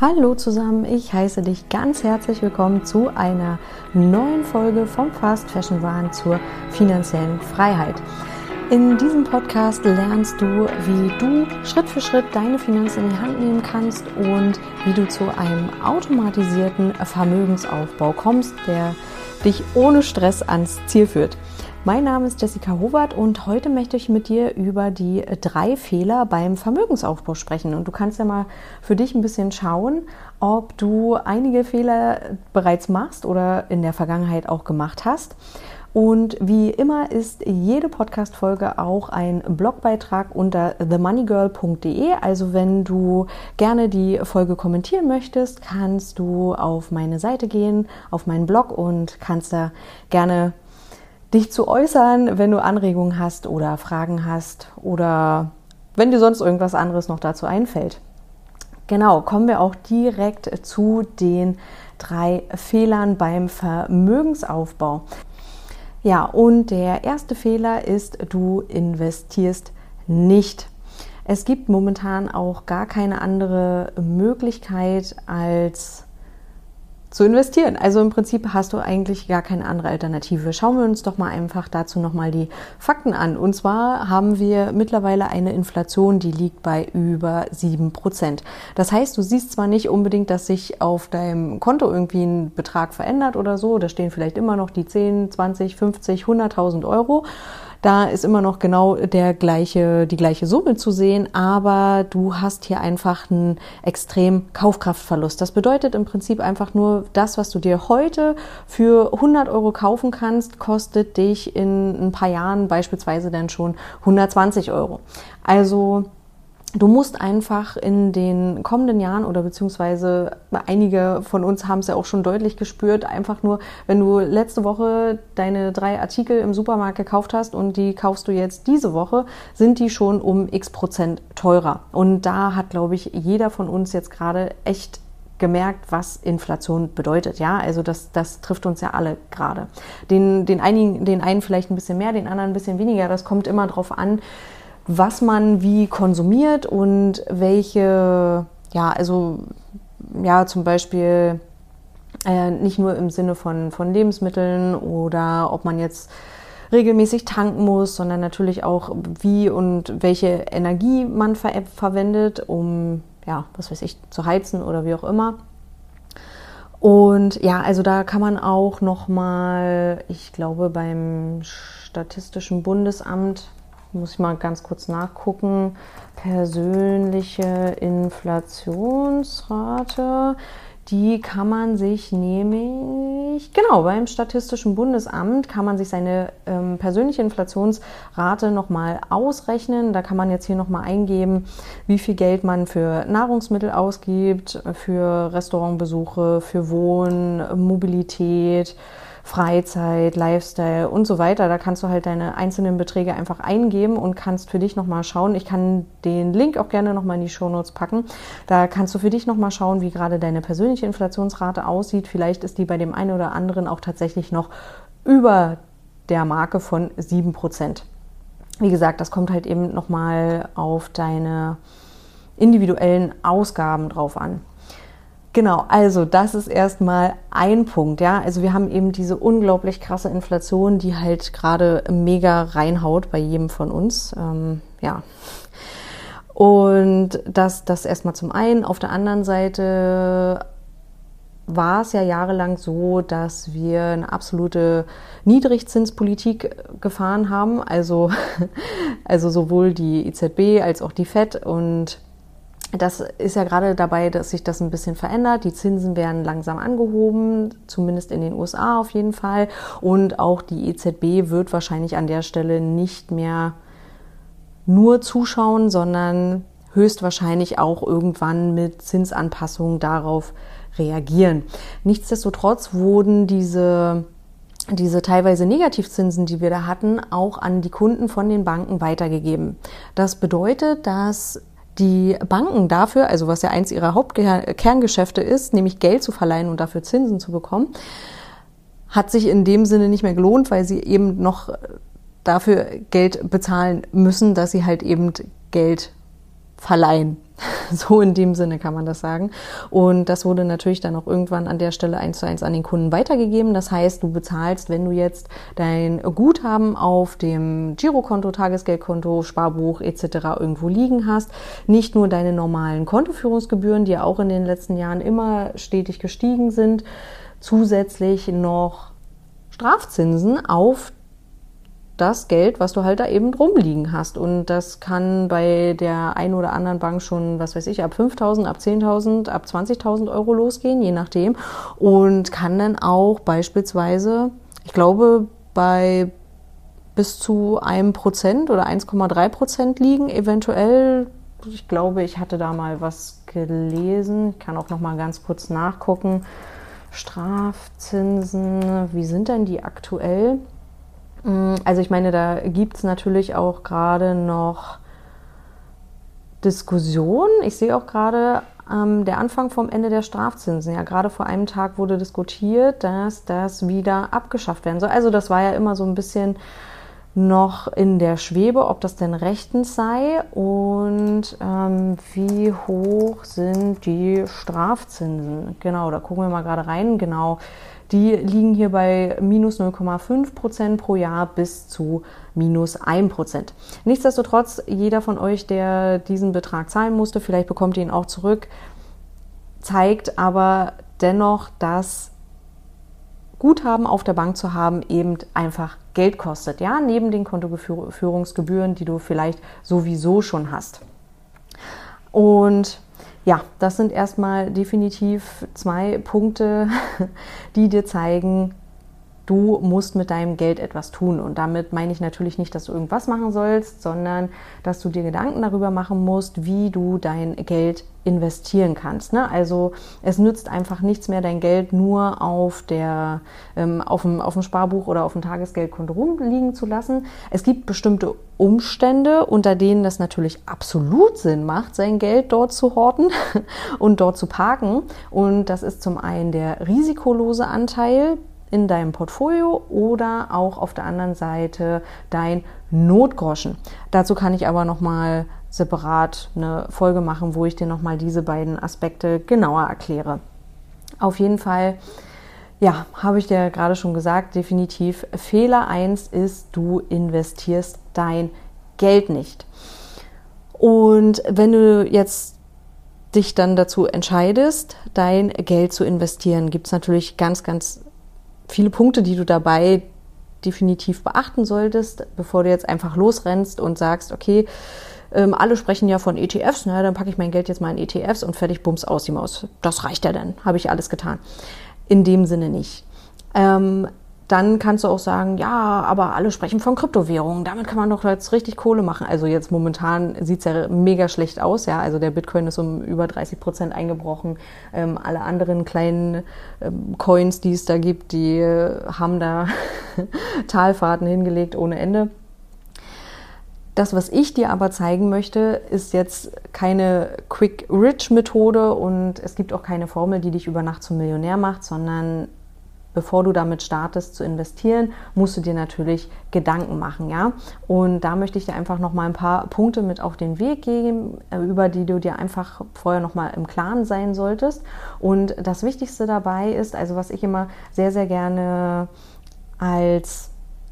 Hallo zusammen, ich heiße dich ganz herzlich willkommen zu einer neuen Folge vom Fast Fashion Wahn zur finanziellen Freiheit. In diesem Podcast lernst du, wie du Schritt für Schritt deine Finanzen in die Hand nehmen kannst und wie du zu einem automatisierten Vermögensaufbau kommst, der dich ohne Stress ans Ziel führt. Mein Name ist Jessica Howard und heute möchte ich mit dir über die drei Fehler beim Vermögensaufbau sprechen. Und du kannst ja mal für dich ein bisschen schauen, ob du einige Fehler bereits machst oder in der Vergangenheit auch gemacht hast. Und wie immer ist jede Podcast-Folge auch ein Blogbeitrag unter themoneygirl.de. Also wenn du gerne die Folge kommentieren möchtest, kannst du auf meine Seite gehen, auf meinen Blog und kannst da gerne dich zu äußern, wenn du Anregungen hast oder Fragen hast oder wenn dir sonst irgendwas anderes noch dazu einfällt. Genau, kommen wir auch direkt zu den drei Fehlern beim Vermögensaufbau. Ja, und der erste Fehler ist, du investierst nicht. Es gibt momentan auch gar keine andere Möglichkeit als zu investieren. Also im Prinzip hast du eigentlich gar keine andere Alternative. Schauen wir uns doch mal einfach dazu nochmal die Fakten an. Und zwar haben wir mittlerweile eine Inflation, die liegt bei über sieben Prozent. Das heißt, du siehst zwar nicht unbedingt, dass sich auf deinem Konto irgendwie ein Betrag verändert oder so. Da stehen vielleicht immer noch die 10, 20, 50, 100.000 Euro. Da ist immer noch genau der gleiche, die gleiche Summe zu sehen, aber du hast hier einfach einen extrem Kaufkraftverlust. Das bedeutet im Prinzip einfach nur, das, was du dir heute für 100 Euro kaufen kannst, kostet dich in ein paar Jahren beispielsweise dann schon 120 Euro. Also Du musst einfach in den kommenden Jahren oder beziehungsweise einige von uns haben es ja auch schon deutlich gespürt, einfach nur, wenn du letzte Woche deine drei Artikel im Supermarkt gekauft hast und die kaufst du jetzt diese Woche, sind die schon um x Prozent teurer. Und da hat, glaube ich, jeder von uns jetzt gerade echt gemerkt, was Inflation bedeutet. Ja, also das, das trifft uns ja alle gerade. Den, den, einigen, den einen vielleicht ein bisschen mehr, den anderen ein bisschen weniger. Das kommt immer drauf an, was man wie konsumiert und welche, ja, also ja, zum Beispiel äh, nicht nur im Sinne von, von Lebensmitteln oder ob man jetzt regelmäßig tanken muss, sondern natürlich auch, wie und welche Energie man ver verwendet, um, ja, was weiß ich, zu heizen oder wie auch immer. Und ja, also da kann man auch noch mal, ich glaube, beim Statistischen Bundesamt muss ich mal ganz kurz nachgucken, persönliche Inflationsrate, die kann man sich nämlich, genau, beim Statistischen Bundesamt kann man sich seine ähm, persönliche Inflationsrate nochmal ausrechnen. Da kann man jetzt hier nochmal eingeben, wie viel Geld man für Nahrungsmittel ausgibt, für Restaurantbesuche, für Wohnen, Mobilität, Freizeit, Lifestyle und so weiter. Da kannst du halt deine einzelnen Beträge einfach eingeben und kannst für dich nochmal schauen. Ich kann den Link auch gerne nochmal in die Shownotes packen. Da kannst du für dich nochmal schauen, wie gerade deine persönliche Inflationsrate aussieht. Vielleicht ist die bei dem einen oder anderen auch tatsächlich noch über der Marke von 7%. Wie gesagt, das kommt halt eben nochmal auf deine individuellen Ausgaben drauf an. Genau, also das ist erstmal ein Punkt, ja. Also wir haben eben diese unglaublich krasse Inflation, die halt gerade mega reinhaut bei jedem von uns, ähm, ja. Und das, das erstmal zum einen. Auf der anderen Seite war es ja jahrelang so, dass wir eine absolute Niedrigzinspolitik gefahren haben. Also, also sowohl die EZB als auch die FED und das ist ja gerade dabei, dass sich das ein bisschen verändert. Die Zinsen werden langsam angehoben, zumindest in den USA auf jeden Fall. Und auch die EZB wird wahrscheinlich an der Stelle nicht mehr nur zuschauen, sondern höchstwahrscheinlich auch irgendwann mit Zinsanpassungen darauf reagieren. Nichtsdestotrotz wurden diese diese teilweise Negativzinsen, die wir da hatten, auch an die Kunden von den Banken weitergegeben. Das bedeutet, dass die Banken dafür, also was ja eins ihrer Hauptkerngeschäfte ist, nämlich Geld zu verleihen und dafür Zinsen zu bekommen, hat sich in dem Sinne nicht mehr gelohnt, weil sie eben noch dafür Geld bezahlen müssen, dass sie halt eben Geld verleihen. So in dem Sinne kann man das sagen. Und das wurde natürlich dann auch irgendwann an der Stelle eins zu eins an den Kunden weitergegeben. Das heißt, du bezahlst, wenn du jetzt dein Guthaben auf dem Girokonto, Tagesgeldkonto, Sparbuch etc. irgendwo liegen hast, nicht nur deine normalen Kontoführungsgebühren, die ja auch in den letzten Jahren immer stetig gestiegen sind, zusätzlich noch Strafzinsen auf das Geld, was du halt da eben rumliegen hast. Und das kann bei der einen oder anderen Bank schon, was weiß ich, ab 5.000, ab 10.000, ab 20.000 Euro losgehen, je nachdem. Und kann dann auch beispielsweise, ich glaube, bei bis zu einem Prozent oder 1,3 Prozent liegen, eventuell. Ich glaube, ich hatte da mal was gelesen. Ich kann auch noch mal ganz kurz nachgucken. Strafzinsen, wie sind denn die aktuell? Mm, also ich meine, da gibt es natürlich auch gerade noch Diskussionen. Ich sehe auch gerade ähm, der Anfang vom Ende der Strafzinsen. Ja, gerade vor einem Tag wurde diskutiert, dass das wieder abgeschafft werden soll. Also das war ja immer so ein bisschen noch in der Schwebe, ob das denn rechtens sei und ähm, wie hoch sind die Strafzinsen. Genau, da gucken wir mal gerade rein. Genau, die liegen hier bei minus 0,5 Prozent pro Jahr bis zu minus 1 Prozent. Nichtsdestotrotz, jeder von euch, der diesen Betrag zahlen musste, vielleicht bekommt ihr ihn auch zurück, zeigt aber dennoch, dass Guthaben auf der Bank zu haben eben einfach Geld kostet, ja, neben den Kontoführungsgebühren, die du vielleicht sowieso schon hast. Und ja, das sind erstmal definitiv zwei Punkte, die dir zeigen, du musst mit deinem Geld etwas tun. Und damit meine ich natürlich nicht, dass du irgendwas machen sollst, sondern dass du dir Gedanken darüber machen musst, wie du dein Geld investieren kannst. Ne? Also es nützt einfach nichts mehr, dein Geld nur auf, der, ähm, auf, dem, auf dem Sparbuch oder auf dem Tagesgeldkonto rumliegen zu lassen. Es gibt bestimmte Umstände, unter denen das natürlich absolut Sinn macht, sein Geld dort zu horten und dort zu parken. Und das ist zum einen der risikolose Anteil, in deinem Portfolio oder auch auf der anderen Seite dein Notgroschen. Dazu kann ich aber noch mal separat eine Folge machen, wo ich dir noch mal diese beiden Aspekte genauer erkläre. Auf jeden Fall ja, habe ich dir gerade schon gesagt, definitiv Fehler 1 ist, du investierst dein Geld nicht. Und wenn du jetzt dich dann dazu entscheidest, dein Geld zu investieren, gibt es natürlich ganz, ganz viele Punkte, die du dabei definitiv beachten solltest, bevor du jetzt einfach losrennst und sagst, okay, ähm, alle sprechen ja von ETFs, na, dann packe ich mein Geld jetzt mal in ETFs und fertig, bums, aus die Maus. Das reicht ja dann, habe ich alles getan. In dem Sinne nicht. Ähm, dann kannst du auch sagen, ja, aber alle sprechen von Kryptowährungen. Damit kann man doch jetzt richtig Kohle machen. Also jetzt momentan sieht's ja mega schlecht aus, ja. Also der Bitcoin ist um über 30 Prozent eingebrochen. Ähm, alle anderen kleinen ähm, Coins, die es da gibt, die äh, haben da Talfahrten hingelegt ohne Ende. Das, was ich dir aber zeigen möchte, ist jetzt keine Quick-Rich-Methode und es gibt auch keine Formel, die dich über Nacht zum Millionär macht, sondern bevor du damit startest zu investieren, musst du dir natürlich Gedanken machen, ja? Und da möchte ich dir einfach noch mal ein paar Punkte mit auf den Weg geben, äh, über die du dir einfach vorher noch mal im Klaren sein solltest. Und das Wichtigste dabei ist, also was ich immer sehr sehr gerne als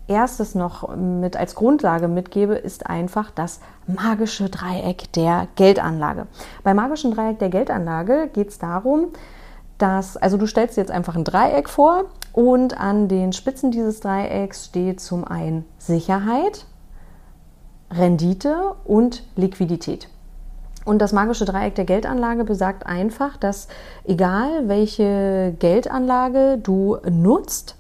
erstes noch mit als Grundlage mitgebe, ist einfach das magische Dreieck der Geldanlage. Beim magischen Dreieck der Geldanlage geht es darum, dass, also du stellst dir jetzt einfach ein Dreieck vor und an den Spitzen dieses Dreiecks steht zum einen Sicherheit, Rendite und Liquidität. Und das magische Dreieck der Geldanlage besagt einfach, dass egal welche Geldanlage du nutzt,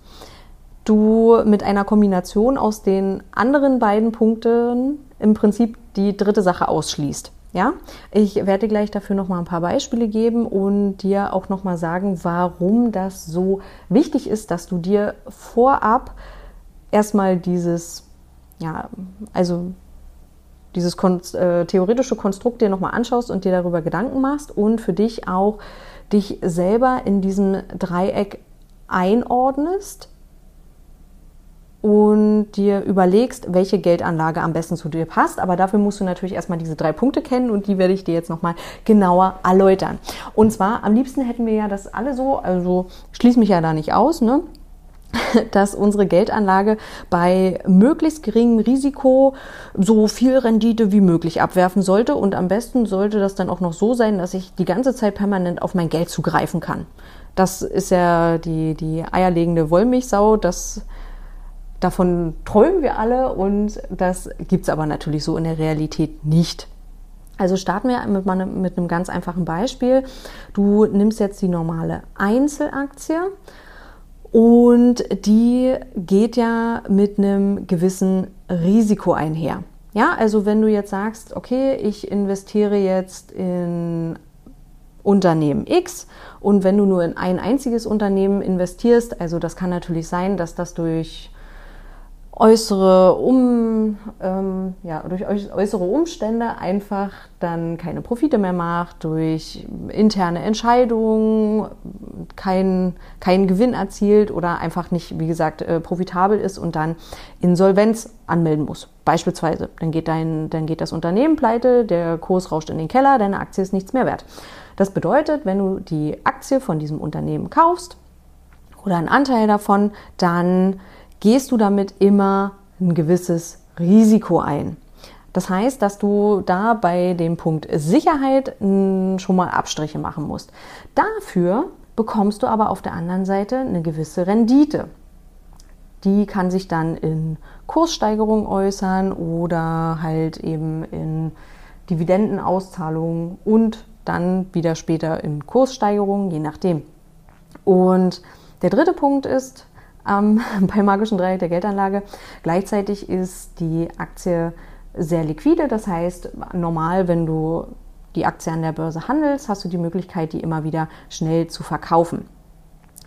du mit einer Kombination aus den anderen beiden Punkten im Prinzip die dritte Sache ausschließt. Ja, ich werde gleich dafür noch mal ein paar Beispiele geben und dir auch noch mal sagen, warum das so wichtig ist, dass du dir vorab erstmal dieses, ja, also dieses kon äh, theoretische Konstrukt dir nochmal anschaust und dir darüber Gedanken machst und für dich auch dich selber in diesem Dreieck einordnest und dir überlegst, welche Geldanlage am besten zu dir passt. Aber dafür musst du natürlich erstmal diese drei Punkte kennen und die werde ich dir jetzt nochmal genauer erläutern. Und zwar, am liebsten hätten wir ja das alle so, also schließe mich ja da nicht aus, ne? dass unsere Geldanlage bei möglichst geringem Risiko so viel Rendite wie möglich abwerfen sollte. Und am besten sollte das dann auch noch so sein, dass ich die ganze Zeit permanent auf mein Geld zugreifen kann. Das ist ja die, die eierlegende Wollmilchsau. Das, davon träumen wir alle und das gibt es aber natürlich so in der Realität nicht. Also starten wir mit, mit einem ganz einfachen Beispiel. Du nimmst jetzt die normale Einzelaktie und die geht ja mit einem gewissen Risiko einher. Ja, also wenn du jetzt sagst, okay, ich investiere jetzt in Unternehmen X und wenn du nur in ein einziges Unternehmen investierst, also das kann natürlich sein, dass das durch äußere, um, ähm, ja, durch äußere Umstände einfach dann keine Profite mehr macht, durch interne Entscheidungen keinen kein Gewinn erzielt oder einfach nicht, wie gesagt, äh, profitabel ist und dann Insolvenz anmelden muss. Beispielsweise, dann geht, dein, dann geht das Unternehmen pleite, der Kurs rauscht in den Keller, deine Aktie ist nichts mehr wert. Das bedeutet, wenn du die Aktie von diesem Unternehmen kaufst oder einen Anteil davon, dann gehst du damit immer ein gewisses Risiko ein. Das heißt, dass du da bei dem Punkt Sicherheit schon mal Abstriche machen musst. Dafür bekommst du aber auf der anderen Seite eine gewisse Rendite. Die kann sich dann in Kurssteigerung äußern oder halt eben in Dividendenauszahlungen und dann wieder später in Kurssteigerungen, je nachdem. Und der dritte Punkt ist, ähm, beim magischen Dreieck der Geldanlage. Gleichzeitig ist die Aktie sehr liquide, das heißt, normal, wenn du die Aktie an der Börse handelst, hast du die Möglichkeit, die immer wieder schnell zu verkaufen.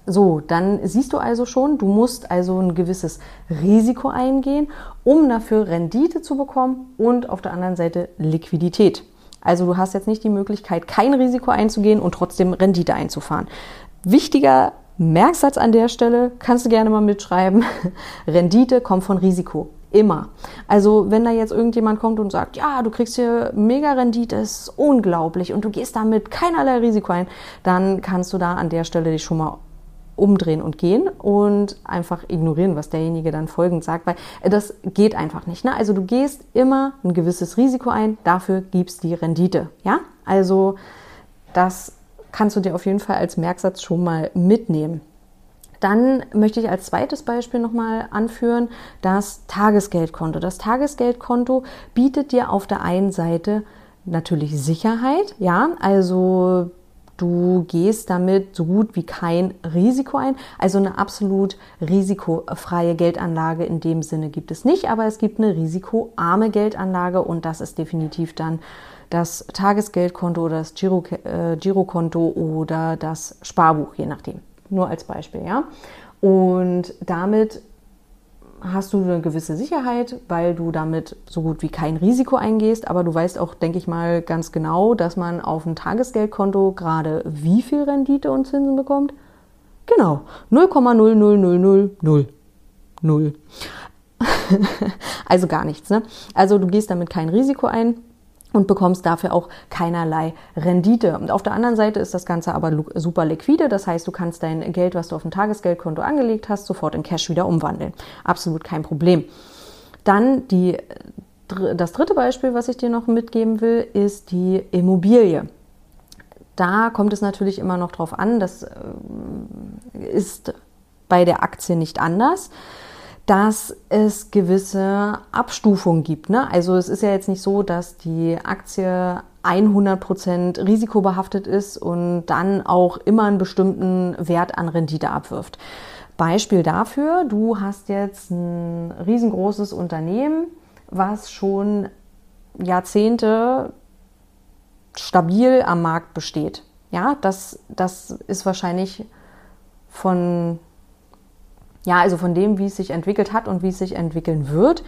So, dann siehst du also schon, du musst also ein gewisses Risiko eingehen, um dafür Rendite zu bekommen und auf der anderen Seite Liquidität. Also du hast jetzt nicht die Möglichkeit, kein Risiko einzugehen und trotzdem Rendite einzufahren. Wichtiger Merksatz an der Stelle, kannst du gerne mal mitschreiben. Rendite kommt von Risiko. Immer. Also wenn da jetzt irgendjemand kommt und sagt, ja, du kriegst hier mega Rendite, ist unglaublich und du gehst damit keinerlei Risiko ein, dann kannst du da an der Stelle dich schon mal umdrehen und gehen und einfach ignorieren, was derjenige dann folgend sagt, weil das geht einfach nicht. Ne? Also du gehst immer ein gewisses Risiko ein, dafür gibst die Rendite. Ja, also das kannst du dir auf jeden Fall als Merksatz schon mal mitnehmen. Dann möchte ich als zweites Beispiel nochmal anführen das Tagesgeldkonto. Das Tagesgeldkonto bietet dir auf der einen Seite natürlich Sicherheit, ja, also Du gehst damit so gut wie kein Risiko ein. Also eine absolut risikofreie Geldanlage in dem Sinne gibt es nicht, aber es gibt eine risikoarme Geldanlage und das ist definitiv dann das Tagesgeldkonto oder das Giro, äh, Girokonto oder das Sparbuch, je nachdem. Nur als Beispiel, ja. Und damit hast du eine gewisse Sicherheit, weil du damit so gut wie kein Risiko eingehst. Aber du weißt auch, denke ich mal, ganz genau, dass man auf ein Tagesgeldkonto gerade wie viel Rendite und Zinsen bekommt. Genau, 0,00000. also gar nichts. Ne? Also du gehst damit kein Risiko ein und bekommst dafür auch keinerlei Rendite. Und auf der anderen Seite ist das Ganze aber super liquide. Das heißt, du kannst dein Geld, was du auf dem Tagesgeldkonto angelegt hast, sofort in Cash wieder umwandeln. Absolut kein Problem. Dann die, das dritte Beispiel, was ich dir noch mitgeben will, ist die Immobilie. Da kommt es natürlich immer noch drauf an. Das äh, ist bei der Aktie nicht anders dass es gewisse Abstufungen gibt. Ne? Also es ist ja jetzt nicht so, dass die Aktie 100% risikobehaftet ist und dann auch immer einen bestimmten Wert an Rendite abwirft. Beispiel dafür, du hast jetzt ein riesengroßes Unternehmen, was schon Jahrzehnte stabil am Markt besteht. Ja, das, das ist wahrscheinlich von ja, also von dem, wie es sich entwickelt hat und wie es sich entwickeln wird,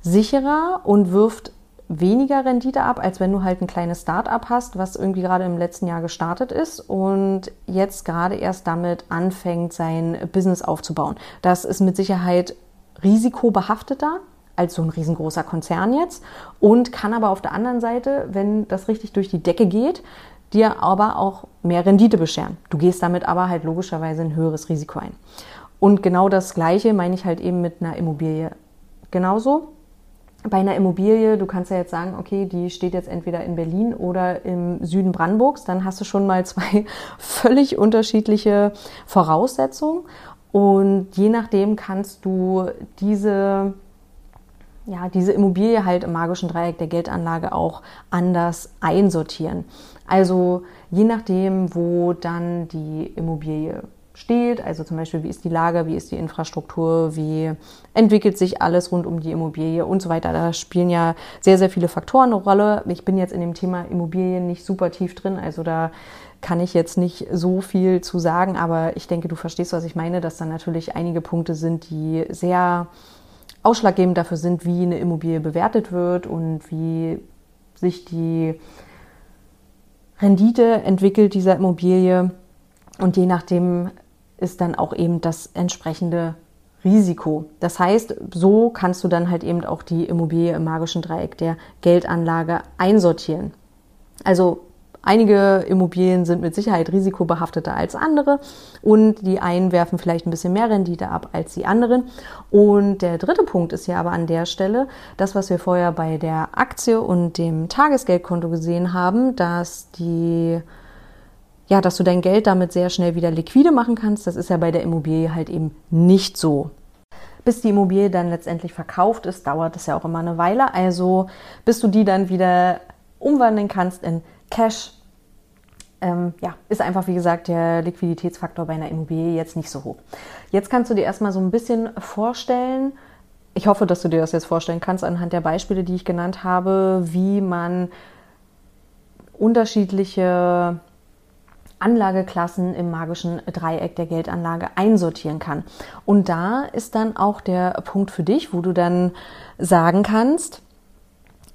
sicherer und wirft weniger Rendite ab, als wenn du halt ein kleines Start-up hast, was irgendwie gerade im letzten Jahr gestartet ist und jetzt gerade erst damit anfängt, sein Business aufzubauen. Das ist mit Sicherheit risikobehafteter als so ein riesengroßer Konzern jetzt und kann aber auf der anderen Seite, wenn das richtig durch die Decke geht, dir aber auch mehr Rendite bescheren. Du gehst damit aber halt logischerweise ein höheres Risiko ein. Und genau das Gleiche meine ich halt eben mit einer Immobilie genauso. Bei einer Immobilie, du kannst ja jetzt sagen, okay, die steht jetzt entweder in Berlin oder im Süden Brandenburgs, dann hast du schon mal zwei völlig unterschiedliche Voraussetzungen. Und je nachdem kannst du diese ja, diese Immobilie halt im magischen Dreieck der Geldanlage auch anders einsortieren. Also je nachdem, wo dann die Immobilie steht, also zum Beispiel, wie ist die Lage, wie ist die Infrastruktur, wie entwickelt sich alles rund um die Immobilie und so weiter. Da spielen ja sehr, sehr viele Faktoren eine Rolle. Ich bin jetzt in dem Thema Immobilien nicht super tief drin, also da kann ich jetzt nicht so viel zu sagen, aber ich denke, du verstehst, was ich meine, dass da natürlich einige Punkte sind, die sehr ausschlaggebend dafür sind, wie eine Immobilie bewertet wird und wie sich die Rendite entwickelt dieser Immobilie. Und je nachdem ist dann auch eben das entsprechende Risiko. Das heißt, so kannst du dann halt eben auch die Immobilie im magischen Dreieck der Geldanlage einsortieren. Also Einige Immobilien sind mit Sicherheit risikobehafteter als andere und die einen werfen vielleicht ein bisschen mehr Rendite ab als die anderen. Und der dritte Punkt ist ja aber an der Stelle, das, was wir vorher bei der Aktie und dem Tagesgeldkonto gesehen haben, dass die ja, dass du dein Geld damit sehr schnell wieder liquide machen kannst. Das ist ja bei der Immobilie halt eben nicht so. Bis die Immobilie dann letztendlich verkauft ist, dauert es ja auch immer eine Weile. Also bis du die dann wieder umwandeln kannst in Cash ähm, ja, ist einfach, wie gesagt, der Liquiditätsfaktor bei einer Immobilie jetzt nicht so hoch. Jetzt kannst du dir erstmal so ein bisschen vorstellen, ich hoffe, dass du dir das jetzt vorstellen kannst anhand der Beispiele, die ich genannt habe, wie man unterschiedliche Anlageklassen im magischen Dreieck der Geldanlage einsortieren kann. Und da ist dann auch der Punkt für dich, wo du dann sagen kannst,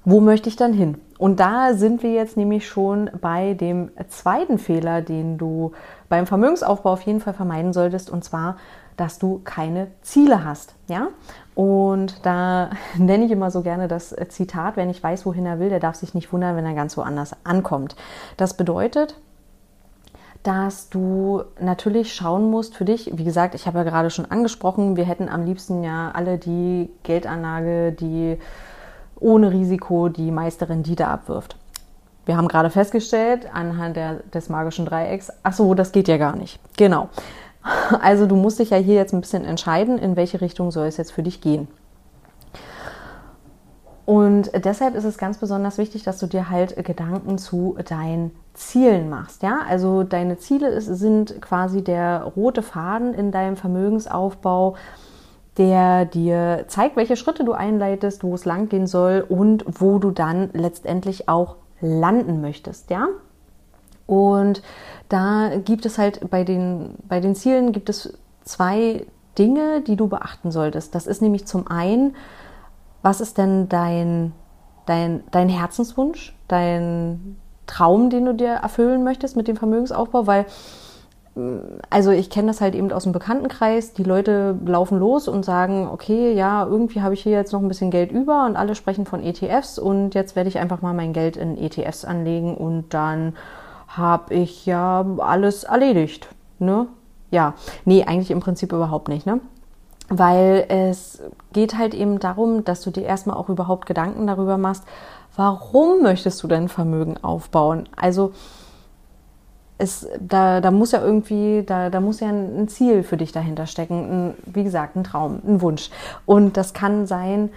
wo möchte ich dann hin? Und da sind wir jetzt nämlich schon bei dem zweiten Fehler, den du beim Vermögensaufbau auf jeden Fall vermeiden solltest, und zwar, dass du keine Ziele hast. Ja? Und da nenne ich immer so gerne das Zitat, wer nicht weiß, wohin er will, der darf sich nicht wundern, wenn er ganz woanders ankommt. Das bedeutet, dass du natürlich schauen musst für dich, wie gesagt, ich habe ja gerade schon angesprochen, wir hätten am liebsten ja alle die Geldanlage, die ohne Risiko die meiste Rendite abwirft. Wir haben gerade festgestellt, anhand der, des magischen Dreiecks, ach so, das geht ja gar nicht. Genau. Also du musst dich ja hier jetzt ein bisschen entscheiden, in welche Richtung soll es jetzt für dich gehen. Und deshalb ist es ganz besonders wichtig, dass du dir halt Gedanken zu deinen Zielen machst. Ja, also deine Ziele sind quasi der rote Faden in deinem Vermögensaufbau der dir zeigt, welche Schritte du einleitest, wo es lang gehen soll und wo du dann letztendlich auch landen möchtest, ja? Und da gibt es halt bei den, bei den Zielen gibt es zwei Dinge, die du beachten solltest. Das ist nämlich zum einen, was ist denn dein, dein, dein Herzenswunsch, dein Traum, den du dir erfüllen möchtest mit dem Vermögensaufbau, weil also ich kenne das halt eben aus dem Bekanntenkreis. Die Leute laufen los und sagen, okay, ja, irgendwie habe ich hier jetzt noch ein bisschen Geld über und alle sprechen von ETFs und jetzt werde ich einfach mal mein Geld in ETFs anlegen und dann habe ich ja alles erledigt. Ne? Ja, nee, eigentlich im Prinzip überhaupt nicht, ne? Weil es geht halt eben darum, dass du dir erstmal auch überhaupt Gedanken darüber machst, warum möchtest du dein Vermögen aufbauen? Also es, da, da muss ja irgendwie, da, da muss ja ein, Ziel für dich dahinter stecken. Ein, wie gesagt, ein Traum, ein Wunsch. Und das kann sein,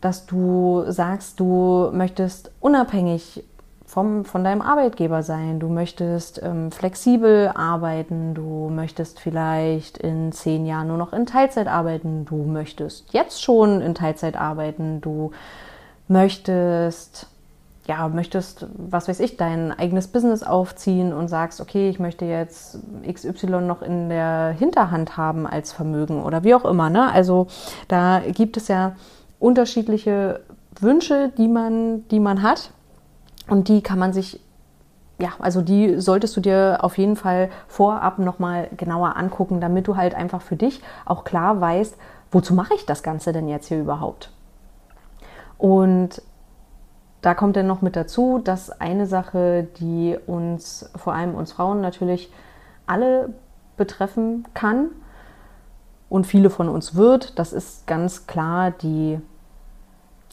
dass du sagst, du möchtest unabhängig vom, von deinem Arbeitgeber sein. Du möchtest ähm, flexibel arbeiten. Du möchtest vielleicht in zehn Jahren nur noch in Teilzeit arbeiten. Du möchtest jetzt schon in Teilzeit arbeiten. Du möchtest ja, möchtest, was weiß ich, dein eigenes Business aufziehen und sagst, okay, ich möchte jetzt XY noch in der Hinterhand haben als Vermögen oder wie auch immer. Ne? Also da gibt es ja unterschiedliche Wünsche, die man, die man hat und die kann man sich ja, also die solltest du dir auf jeden Fall vorab nochmal genauer angucken, damit du halt einfach für dich auch klar weißt, wozu mache ich das Ganze denn jetzt hier überhaupt? Und da kommt dann noch mit dazu, dass eine Sache, die uns, vor allem uns Frauen natürlich alle betreffen kann und viele von uns wird, das ist ganz klar die,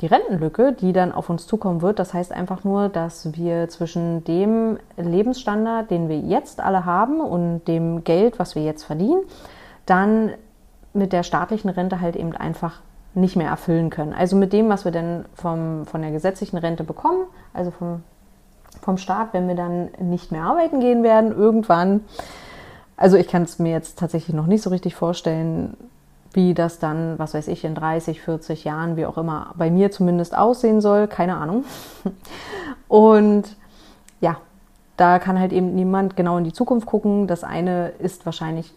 die Rentenlücke, die dann auf uns zukommen wird. Das heißt einfach nur, dass wir zwischen dem Lebensstandard, den wir jetzt alle haben und dem Geld, was wir jetzt verdienen, dann mit der staatlichen Rente halt eben einfach nicht mehr erfüllen können. Also mit dem, was wir dann vom, von der gesetzlichen Rente bekommen, also vom, vom Staat, wenn wir dann nicht mehr arbeiten gehen werden, irgendwann. Also ich kann es mir jetzt tatsächlich noch nicht so richtig vorstellen, wie das dann, was weiß ich, in 30, 40 Jahren, wie auch immer, bei mir zumindest aussehen soll. Keine Ahnung. Und ja, da kann halt eben niemand genau in die Zukunft gucken. Das eine ist wahrscheinlich,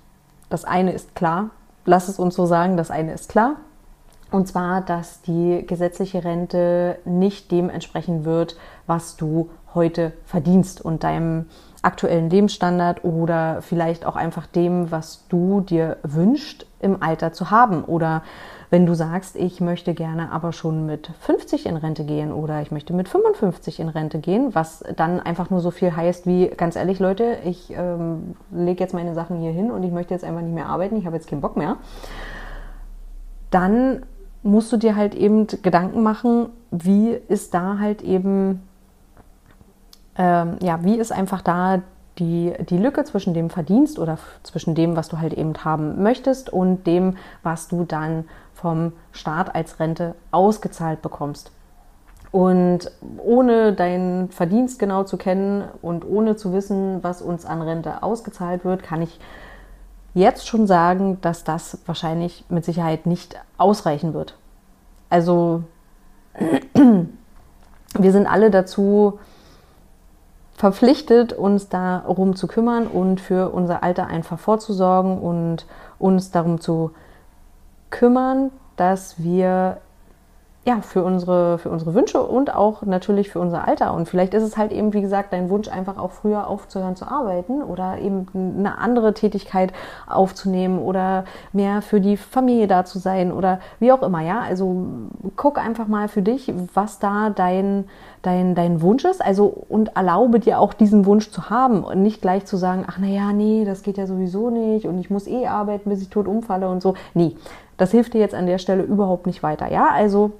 das eine ist klar. Lass es uns so sagen, das eine ist klar. Und zwar, dass die gesetzliche Rente nicht dem entsprechen wird, was du heute verdienst und deinem aktuellen Lebensstandard oder vielleicht auch einfach dem, was du dir wünschst, im Alter zu haben. Oder wenn du sagst, ich möchte gerne aber schon mit 50 in Rente gehen oder ich möchte mit 55 in Rente gehen, was dann einfach nur so viel heißt wie, ganz ehrlich Leute, ich ähm, lege jetzt meine Sachen hier hin und ich möchte jetzt einfach nicht mehr arbeiten, ich habe jetzt keinen Bock mehr, dann musst du dir halt eben Gedanken machen, wie ist da halt eben, ähm, ja, wie ist einfach da die, die Lücke zwischen dem Verdienst oder zwischen dem, was du halt eben haben möchtest und dem, was du dann vom Staat als Rente ausgezahlt bekommst. Und ohne deinen Verdienst genau zu kennen und ohne zu wissen, was uns an Rente ausgezahlt wird, kann ich jetzt schon sagen, dass das wahrscheinlich mit Sicherheit nicht ausreichen wird. Also wir sind alle dazu verpflichtet, uns darum zu kümmern und für unser Alter einfach vorzusorgen und uns darum zu kümmern, dass wir ja, für unsere, für unsere Wünsche und auch natürlich für unser Alter. Und vielleicht ist es halt eben, wie gesagt, dein Wunsch, einfach auch früher aufzuhören zu arbeiten oder eben eine andere Tätigkeit aufzunehmen oder mehr für die Familie da zu sein oder wie auch immer, ja. Also guck einfach mal für dich, was da dein, dein, dein Wunsch ist. Also und erlaube dir auch diesen Wunsch zu haben und nicht gleich zu sagen, ach naja, nee, das geht ja sowieso nicht und ich muss eh arbeiten, bis ich tot umfalle und so. Nee, das hilft dir jetzt an der Stelle überhaupt nicht weiter. Ja, also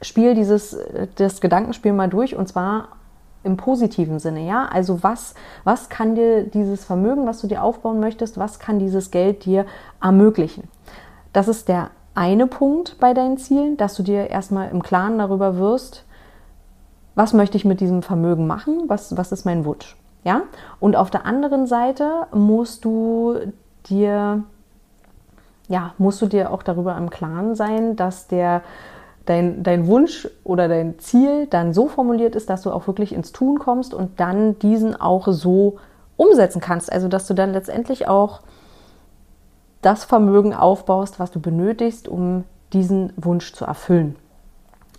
spiel dieses das Gedankenspiel mal durch und zwar im positiven Sinne, ja? Also was was kann dir dieses Vermögen, was du dir aufbauen möchtest, was kann dieses Geld dir ermöglichen? Das ist der eine Punkt bei deinen Zielen, dass du dir erstmal im Klaren darüber wirst, was möchte ich mit diesem Vermögen machen? Was was ist mein Wunsch? Ja? Und auf der anderen Seite musst du dir ja, musst du dir auch darüber im Klaren sein, dass der dein, dein Wunsch oder dein Ziel dann so formuliert ist, dass du auch wirklich ins Tun kommst und dann diesen auch so umsetzen kannst. Also dass du dann letztendlich auch das Vermögen aufbaust, was du benötigst, um diesen Wunsch zu erfüllen.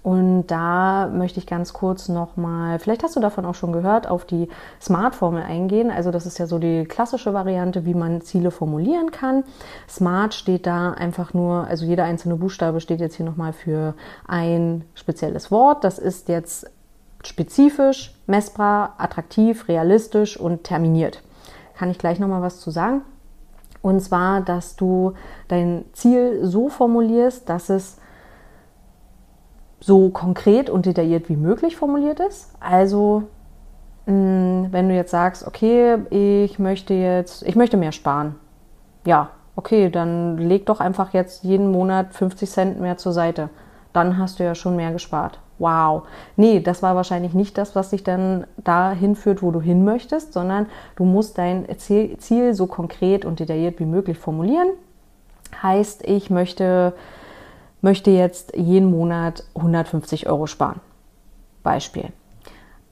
Und da möchte ich ganz kurz nochmal, vielleicht hast du davon auch schon gehört, auf die Smart-Formel eingehen. Also das ist ja so die klassische Variante, wie man Ziele formulieren kann. Smart steht da einfach nur, also jeder einzelne Buchstabe steht jetzt hier nochmal für ein spezielles Wort. Das ist jetzt spezifisch, messbar, attraktiv, realistisch und terminiert. Kann ich gleich nochmal was zu sagen. Und zwar, dass du dein Ziel so formulierst, dass es so konkret und detailliert wie möglich formuliert ist. Also mm, wenn du jetzt sagst, okay, ich möchte jetzt, ich möchte mehr sparen. Ja, okay, dann leg doch einfach jetzt jeden Monat 50 Cent mehr zur Seite. Dann hast du ja schon mehr gespart. Wow. Nee, das war wahrscheinlich nicht das, was dich dann dahin führt, wo du hin möchtest, sondern du musst dein Ziel so konkret und detailliert wie möglich formulieren. Heißt, ich möchte möchte jetzt jeden Monat 150 Euro sparen. Beispiel.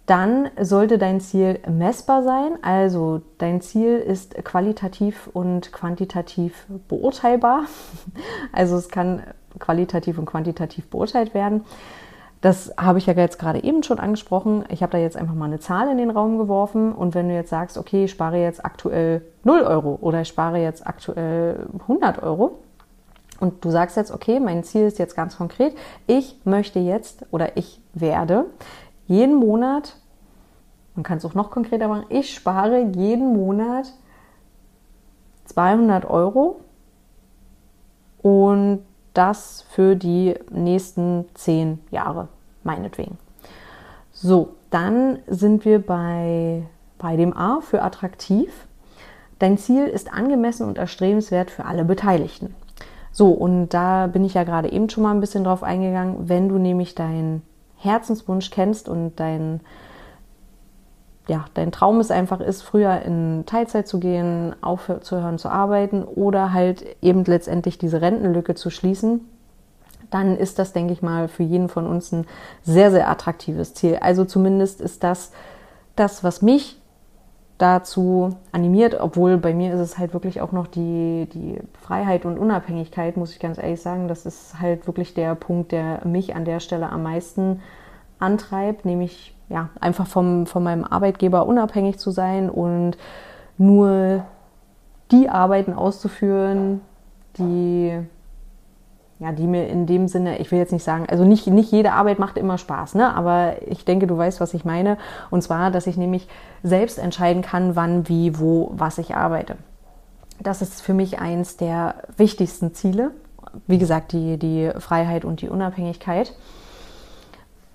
Dann sollte dein Ziel messbar sein, also dein Ziel ist qualitativ und quantitativ beurteilbar. Also es kann qualitativ und quantitativ beurteilt werden. Das habe ich ja jetzt gerade eben schon angesprochen. Ich habe da jetzt einfach mal eine Zahl in den Raum geworfen. Und wenn du jetzt sagst, okay, ich spare jetzt aktuell 0 Euro oder ich spare jetzt aktuell 100 Euro, Und du sagst jetzt, okay, mein Ziel ist jetzt ganz konkret, ich möchte jetzt oder ich werde jeden Monat, man kann es auch noch konkreter machen, ich spare jeden Monat 200 Euro und das für die nächsten zehn Jahre, meinetwegen. So, dann sind wir bei, bei dem A für attraktiv. Dein Ziel ist angemessen und erstrebenswert für alle Beteiligten. So, und da bin ich ja gerade eben schon mal ein bisschen drauf eingegangen. Wenn du nämlich deinen Herzenswunsch kennst und dein, ja, dein Traum ist einfach ist, früher in Teilzeit zu gehen, aufzuhören zu arbeiten oder halt eben letztendlich diese Rentenlücke zu schließen, dann ist das, denke ich mal, für jeden von uns ein sehr, sehr attraktives Ziel. Also zumindest ist das das, was mich dazu animiert, obwohl bei mir ist es halt wirklich auch noch die, die Freiheit und Unabhängigkeit, muss ich ganz ehrlich sagen. Das ist halt wirklich der Punkt, der mich an der Stelle am meisten antreibt, nämlich ja, einfach vom, von meinem Arbeitgeber unabhängig zu sein und nur die Arbeiten auszuführen, die ja, die mir in dem Sinne, ich will jetzt nicht sagen, also nicht, nicht jede Arbeit macht immer Spaß, ne? aber ich denke, du weißt, was ich meine. Und zwar, dass ich nämlich selbst entscheiden kann, wann, wie, wo, was ich arbeite. Das ist für mich eins der wichtigsten Ziele. Wie gesagt, die, die Freiheit und die Unabhängigkeit.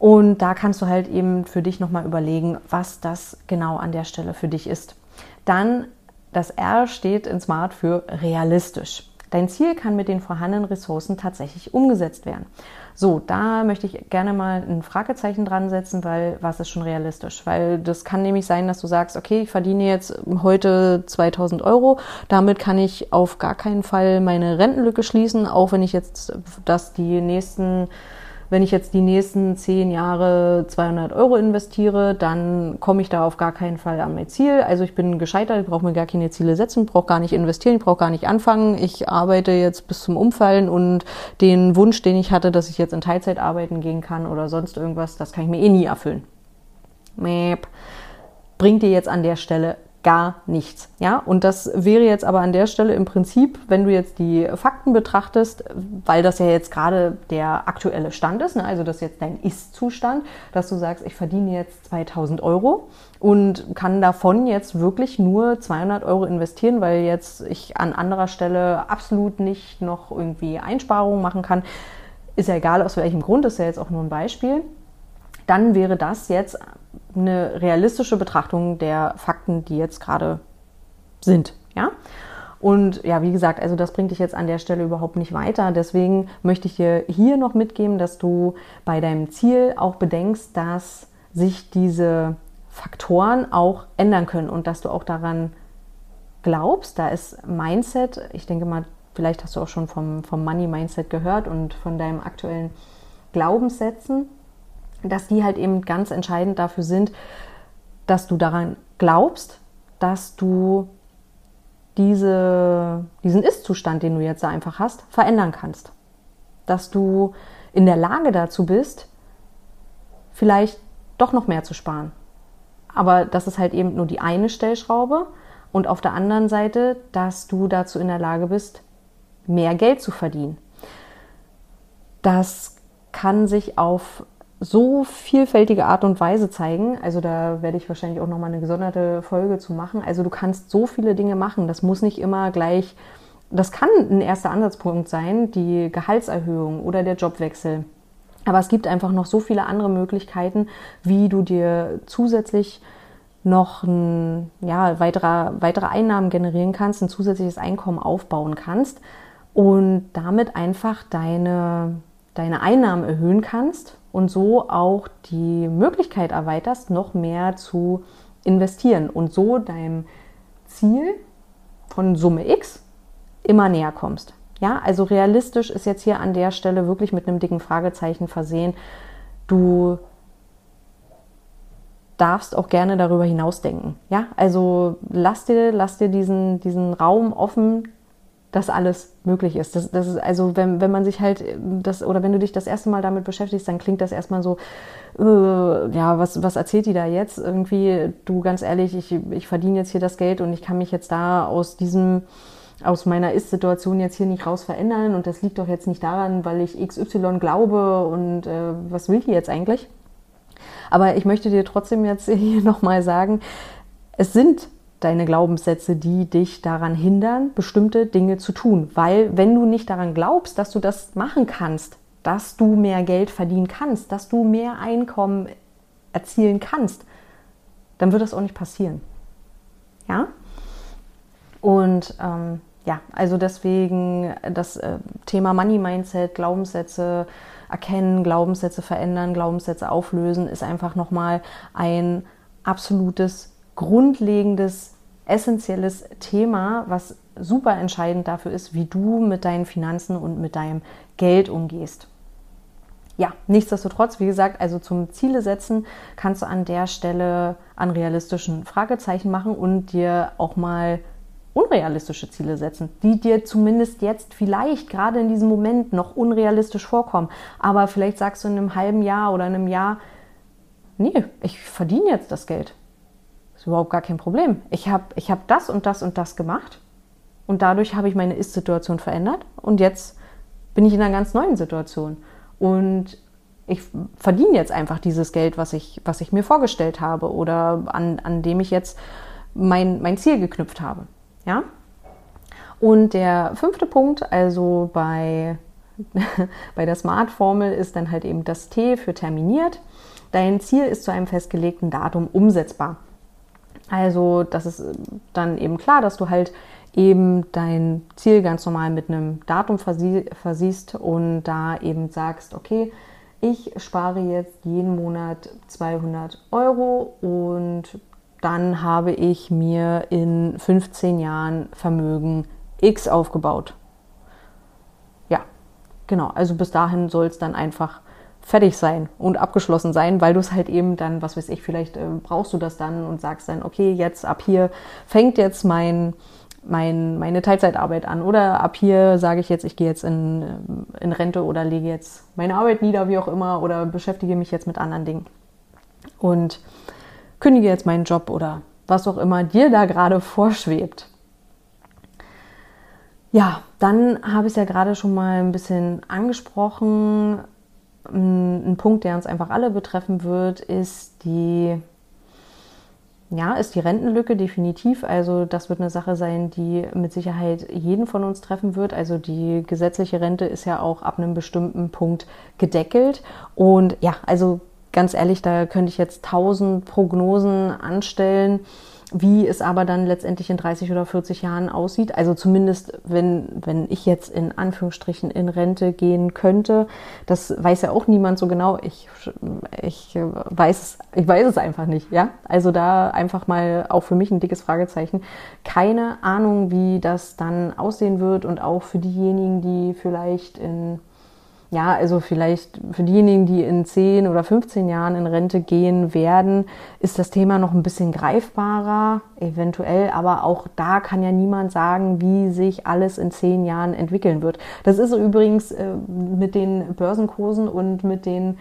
Und da kannst du halt eben für dich nochmal überlegen, was das genau an der Stelle für dich ist. Dann das R steht in Smart für realistisch. Dein Ziel kann mit den vorhandenen Ressourcen tatsächlich umgesetzt werden. So, da möchte ich gerne mal ein Fragezeichen dran setzen, weil was ist schon realistisch? Weil das kann nämlich sein, dass du sagst, okay, ich verdiene jetzt heute 2000 Euro, damit kann ich auf gar keinen Fall meine Rentenlücke schließen, auch wenn ich jetzt das die nächsten wenn ich jetzt die nächsten zehn Jahre 200 Euro investiere, dann komme ich da auf gar keinen Fall an mein Ziel. Also ich bin gescheitert, ich brauche mir gar keine Ziele setzen, brauche gar nicht investieren, ich brauche gar nicht anfangen. Ich arbeite jetzt bis zum Umfallen und den Wunsch, den ich hatte, dass ich jetzt in Teilzeit arbeiten gehen kann oder sonst irgendwas, das kann ich mir eh nie erfüllen. Mäp. Bringt dir jetzt an der Stelle gar nichts. Ja, und das wäre jetzt aber an der Stelle im Prinzip, wenn du jetzt die Fakten betrachtest, weil das ja jetzt gerade der aktuelle Stand ist, ne, also das ist jetzt dein Ist-Zustand, dass du sagst, ich verdiene jetzt 2000 Euro und kann davon jetzt wirklich nur 200 Euro investieren, weil jetzt ich an anderer Stelle absolut nicht noch irgendwie Einsparungen machen kann. Ist ja egal aus welchem Grund, ist ja jetzt auch nur ein Beispiel. Dann wäre das jetzt eine realistische Betrachtung der Fakten, die jetzt gerade sind. Ja? Und ja, wie gesagt, also das bringt dich jetzt an der Stelle überhaupt nicht weiter. Deswegen möchte ich dir hier noch mitgeben, dass du bei deinem Ziel auch bedenkst, dass sich diese Faktoren auch ändern können und dass du auch daran glaubst. Da ist Mindset, ich denke mal, vielleicht hast du auch schon vom, vom Money Mindset gehört und von deinem aktuellen Glaubenssätzen dass die halt eben ganz entscheidend dafür sind, dass du daran glaubst, dass du diese, diesen Ist-Zustand, den du jetzt da einfach hast, verändern kannst. Dass du in der Lage dazu bist, vielleicht doch noch mehr zu sparen. Aber das ist halt eben nur die eine Stellschraube. Und auf der anderen Seite, dass du dazu in der Lage bist, mehr Geld zu verdienen. Das kann sich auf so vielfältige Art und Weise zeigen. Also da werde ich wahrscheinlich auch nochmal eine gesonderte Folge zu machen. Also du kannst so viele Dinge machen. Das muss nicht immer gleich, das kann ein erster Ansatzpunkt sein, die Gehaltserhöhung oder der Jobwechsel. Aber es gibt einfach noch so viele andere Möglichkeiten, wie du dir zusätzlich noch ein, ja, weitere, weitere Einnahmen generieren kannst, ein zusätzliches Einkommen aufbauen kannst und damit einfach deine, deine Einnahmen erhöhen kannst und so auch die Möglichkeit erweiterst, noch mehr zu investieren und so deinem Ziel von Summe X immer näher kommst. Ja, also realistisch ist jetzt hier an der Stelle wirklich mit einem dicken Fragezeichen versehen. Du darfst auch gerne darüber hinausdenken. Ja, also lass dir, lass dir diesen, diesen Raum offen, dass alles möglich ist. Das, das ist also, wenn, wenn man sich halt das oder wenn du dich das erste Mal damit beschäftigst, dann klingt das erstmal so, äh, ja, was, was erzählt die da jetzt? Irgendwie, du ganz ehrlich, ich, ich verdiene jetzt hier das Geld und ich kann mich jetzt da aus diesem aus meiner Ist-Situation jetzt hier nicht raus verändern und das liegt doch jetzt nicht daran, weil ich XY glaube und äh, was will die jetzt eigentlich? Aber ich möchte dir trotzdem jetzt hier nochmal sagen, es sind deine Glaubenssätze, die dich daran hindern, bestimmte Dinge zu tun. Weil wenn du nicht daran glaubst, dass du das machen kannst, dass du mehr Geld verdienen kannst, dass du mehr Einkommen erzielen kannst, dann wird das auch nicht passieren. Ja? Und ähm, ja, also deswegen das äh, Thema Money Mindset, Glaubenssätze erkennen, Glaubenssätze verändern, Glaubenssätze auflösen, ist einfach nochmal ein absolutes, grundlegendes, essentielles Thema, was super entscheidend dafür ist, wie du mit deinen Finanzen und mit deinem Geld umgehst. Ja, nichtsdestotrotz, wie gesagt, also zum Ziele setzen kannst du an der Stelle an realistischen Fragezeichen machen und dir auch mal unrealistische Ziele setzen, die dir zumindest jetzt vielleicht gerade in diesem Moment noch unrealistisch vorkommen. Aber vielleicht sagst du in einem halben Jahr oder in einem Jahr, nee, ich verdiene jetzt das Geld. Überhaupt gar kein Problem. Ich habe ich hab das und das und das gemacht und dadurch habe ich meine Ist-Situation verändert und jetzt bin ich in einer ganz neuen Situation. Und ich verdiene jetzt einfach dieses Geld, was ich, was ich mir vorgestellt habe oder an, an dem ich jetzt mein, mein Ziel geknüpft habe. Ja? Und der fünfte Punkt, also bei, bei der Smart-Formel, ist dann halt eben das T für terminiert. Dein Ziel ist zu einem festgelegten Datum umsetzbar. Also das ist dann eben klar, dass du halt eben dein Ziel ganz normal mit einem Datum versie versiehst und da eben sagst, okay, ich spare jetzt jeden Monat 200 Euro und dann habe ich mir in 15 Jahren Vermögen X aufgebaut. Ja, genau. Also bis dahin soll es dann einfach fertig sein und abgeschlossen sein, weil du es halt eben dann, was weiß ich, vielleicht äh, brauchst du das dann und sagst dann, okay, jetzt ab hier fängt jetzt mein, mein, meine Teilzeitarbeit an oder ab hier sage ich jetzt, ich gehe jetzt in, in Rente oder lege jetzt meine Arbeit nieder, wie auch immer, oder beschäftige mich jetzt mit anderen Dingen. Und kündige jetzt meinen Job oder was auch immer dir da gerade vorschwebt. Ja, dann habe ich es ja gerade schon mal ein bisschen angesprochen. Ein Punkt, der uns einfach alle betreffen wird, ist die, ja, ist die Rentenlücke definitiv. Also das wird eine Sache sein, die mit Sicherheit jeden von uns treffen wird. Also die gesetzliche Rente ist ja auch ab einem bestimmten Punkt gedeckelt. Und ja, also ganz ehrlich, da könnte ich jetzt tausend Prognosen anstellen, wie es aber dann letztendlich in 30 oder 40 Jahren aussieht. Also zumindest, wenn, wenn ich jetzt in Anführungsstrichen in Rente gehen könnte, das weiß ja auch niemand so genau. Ich, ich, weiß, ich weiß es einfach nicht. Ja? Also da einfach mal auch für mich ein dickes Fragezeichen. Keine Ahnung, wie das dann aussehen wird und auch für diejenigen, die vielleicht in ja, also vielleicht für diejenigen, die in 10 oder 15 Jahren in Rente gehen werden, ist das Thema noch ein bisschen greifbarer, eventuell, aber auch da kann ja niemand sagen, wie sich alles in 10 Jahren entwickeln wird. Das ist übrigens äh, mit den Börsenkursen und mit den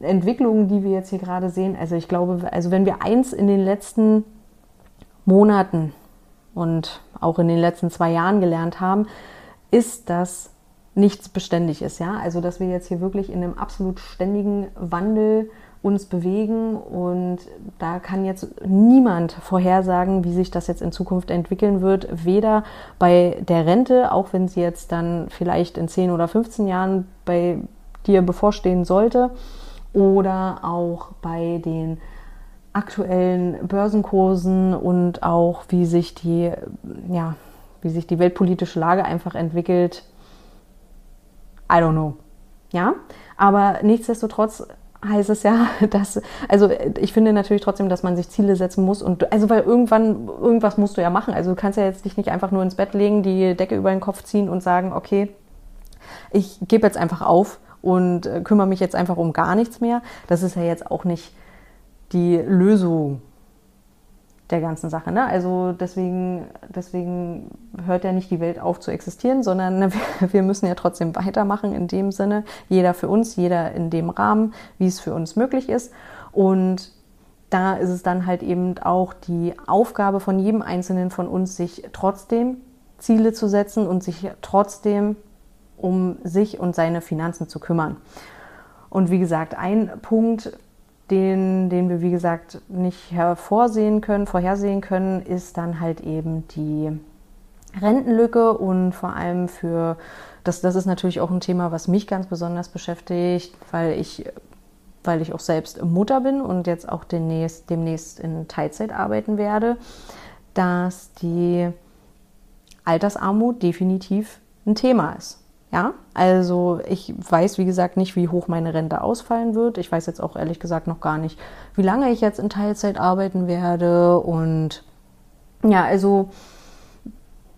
Entwicklungen, die wir jetzt hier gerade sehen. Also ich glaube, also wenn wir eins in den letzten Monaten und auch in den letzten zwei Jahren gelernt haben, ist, dass nichts beständig ist, ja. Also dass wir jetzt hier wirklich in einem absolut ständigen Wandel uns bewegen und da kann jetzt niemand vorhersagen, wie sich das jetzt in Zukunft entwickeln wird, weder bei der Rente, auch wenn sie jetzt dann vielleicht in 10 oder 15 Jahren bei dir bevorstehen sollte, oder auch bei den aktuellen Börsenkursen und auch wie sich die, ja, wie sich die weltpolitische Lage einfach entwickelt, I don't know. Ja, aber nichtsdestotrotz heißt es ja, dass, also ich finde natürlich trotzdem, dass man sich Ziele setzen muss und, also weil irgendwann, irgendwas musst du ja machen. Also du kannst ja jetzt dich nicht einfach nur ins Bett legen, die Decke über den Kopf ziehen und sagen, okay, ich gebe jetzt einfach auf und äh, kümmere mich jetzt einfach um gar nichts mehr. Das ist ja jetzt auch nicht die Lösung der ganzen Sache. Ne? Also deswegen, deswegen hört ja nicht die Welt auf zu existieren, sondern wir müssen ja trotzdem weitermachen in dem Sinne, jeder für uns, jeder in dem Rahmen, wie es für uns möglich ist. Und da ist es dann halt eben auch die Aufgabe von jedem Einzelnen von uns, sich trotzdem Ziele zu setzen und sich trotzdem um sich und seine Finanzen zu kümmern. Und wie gesagt, ein Punkt, den, den wir, wie gesagt, nicht hervorsehen können, vorhersehen können, ist dann halt eben die Rentenlücke und vor allem für, das, das ist natürlich auch ein Thema, was mich ganz besonders beschäftigt, weil ich, weil ich auch selbst Mutter bin und jetzt auch demnächst, demnächst in Teilzeit arbeiten werde, dass die Altersarmut definitiv ein Thema ist. Ja, also ich weiß, wie gesagt, nicht, wie hoch meine Rente ausfallen wird. Ich weiß jetzt auch ehrlich gesagt noch gar nicht, wie lange ich jetzt in Teilzeit arbeiten werde. Und ja, also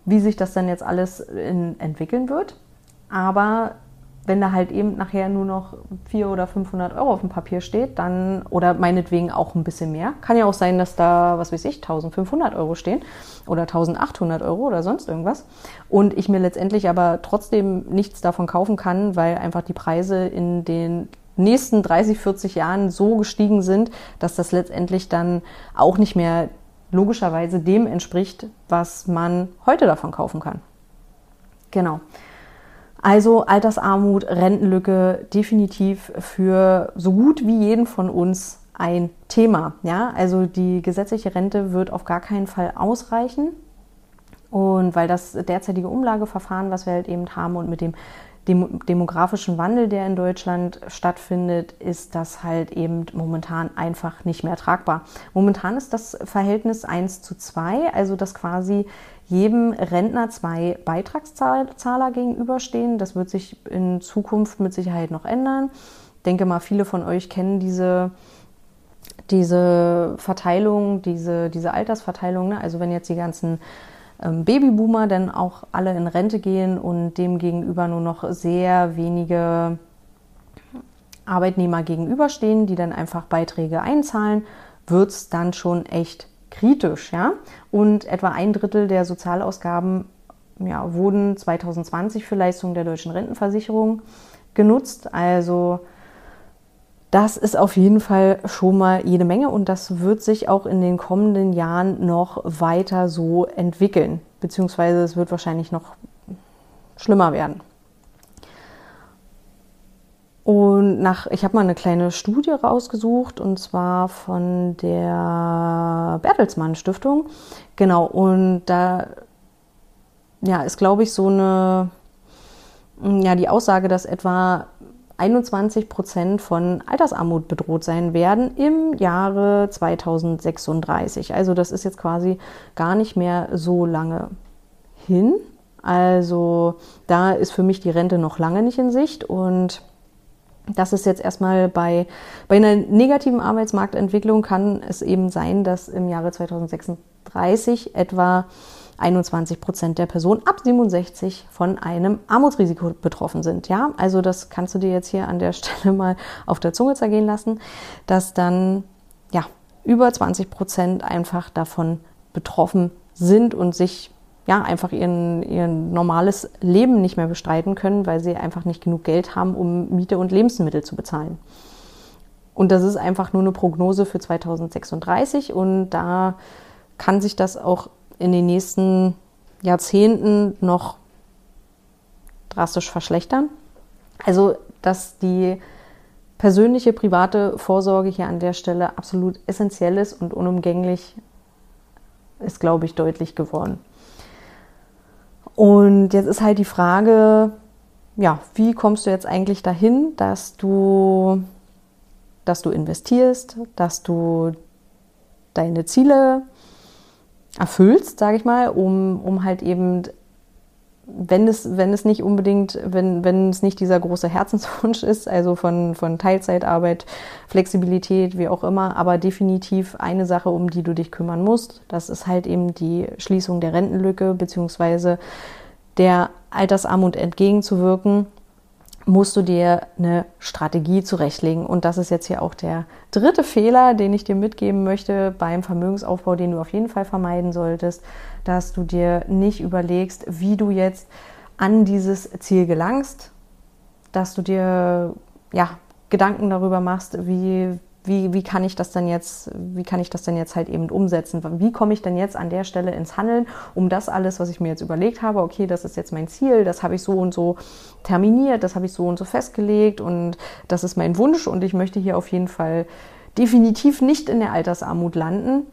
wie sich das dann jetzt alles in, entwickeln wird. Aber wenn da halt eben nachher nur noch 400 oder 500 Euro auf dem Papier steht, dann, oder meinetwegen auch ein bisschen mehr, kann ja auch sein, dass da, was weiß ich, 1500 Euro stehen oder 1800 Euro oder sonst irgendwas. Und ich mir letztendlich aber trotzdem nichts davon kaufen kann, weil einfach die Preise in den nächsten 30, 40 Jahren so gestiegen sind, dass das letztendlich dann auch nicht mehr logischerweise dem entspricht, was man heute davon kaufen kann. Genau. Also Altersarmut, Rentenlücke definitiv für so gut wie jeden von uns ein Thema. Ja, also die gesetzliche Rente wird auf gar keinen Fall ausreichen. Und weil das derzeitige Umlageverfahren, was wir halt eben haben und mit dem demografischen Wandel, der in Deutschland stattfindet, ist das halt eben momentan einfach nicht mehr tragbar. Momentan ist das Verhältnis 1 zu 2, also dass quasi jedem Rentner zwei Beitragszahler gegenüberstehen. Das wird sich in Zukunft mit Sicherheit noch ändern. Ich denke mal, viele von euch kennen diese, diese Verteilung, diese, diese Altersverteilung. Ne? Also wenn jetzt die ganzen Babyboomer dann auch alle in Rente gehen und dem gegenüber nur noch sehr wenige Arbeitnehmer gegenüberstehen, die dann einfach Beiträge einzahlen, wird es dann schon echt kritisch, ja. Und etwa ein Drittel der Sozialausgaben ja, wurden 2020 für Leistungen der deutschen Rentenversicherung genutzt. Also das ist auf jeden Fall schon mal jede Menge und das wird sich auch in den kommenden Jahren noch weiter so entwickeln, beziehungsweise es wird wahrscheinlich noch schlimmer werden. Und nach, ich habe mal eine kleine Studie rausgesucht und zwar von der Bertelsmann Stiftung. Genau, und da ja, ist, glaube ich, so eine, ja, die Aussage, dass etwa 21 Prozent von Altersarmut bedroht sein werden im Jahre 2036. Also das ist jetzt quasi gar nicht mehr so lange hin. Also da ist für mich die Rente noch lange nicht in Sicht und das ist jetzt erstmal bei, bei einer negativen Arbeitsmarktentwicklung kann es eben sein, dass im Jahre 2036 etwa 21 Prozent der Personen ab 67 von einem Armutsrisiko betroffen sind. Ja, also das kannst du dir jetzt hier an der Stelle mal auf der Zunge zergehen lassen, dass dann ja über 20 Prozent einfach davon betroffen sind und sich ja, einfach ihren, ihr normales Leben nicht mehr bestreiten können, weil sie einfach nicht genug Geld haben, um Miete und Lebensmittel zu bezahlen. Und das ist einfach nur eine Prognose für 2036 und da kann sich das auch in den nächsten Jahrzehnten noch drastisch verschlechtern. Also, dass die persönliche private Vorsorge hier an der Stelle absolut essentiell ist und unumgänglich, ist, glaube ich, deutlich geworden. Und jetzt ist halt die Frage, ja, wie kommst du jetzt eigentlich dahin, dass du, dass du investierst, dass du deine Ziele erfüllst, sage ich mal, um, um halt eben wenn es, wenn es nicht unbedingt, wenn, wenn es nicht dieser große Herzenswunsch ist, also von, von Teilzeitarbeit, Flexibilität, wie auch immer, aber definitiv eine Sache, um die du dich kümmern musst, das ist halt eben die Schließung der Rentenlücke beziehungsweise der Altersarmut entgegenzuwirken, musst du dir eine Strategie zurechtlegen. Und das ist jetzt hier auch der dritte Fehler, den ich dir mitgeben möchte beim Vermögensaufbau, den du auf jeden Fall vermeiden solltest dass du dir nicht überlegst, wie du jetzt an dieses Ziel gelangst, dass du dir ja, Gedanken darüber machst, wie, wie, wie kann ich das denn jetzt, wie kann ich das denn jetzt halt eben umsetzen? Wie komme ich denn jetzt an der Stelle ins Handeln, um das alles, was ich mir jetzt überlegt habe, okay, das ist jetzt mein Ziel, das habe ich so und so terminiert, das habe ich so und so festgelegt und das ist mein Wunsch und ich möchte hier auf jeden Fall definitiv nicht in der Altersarmut landen.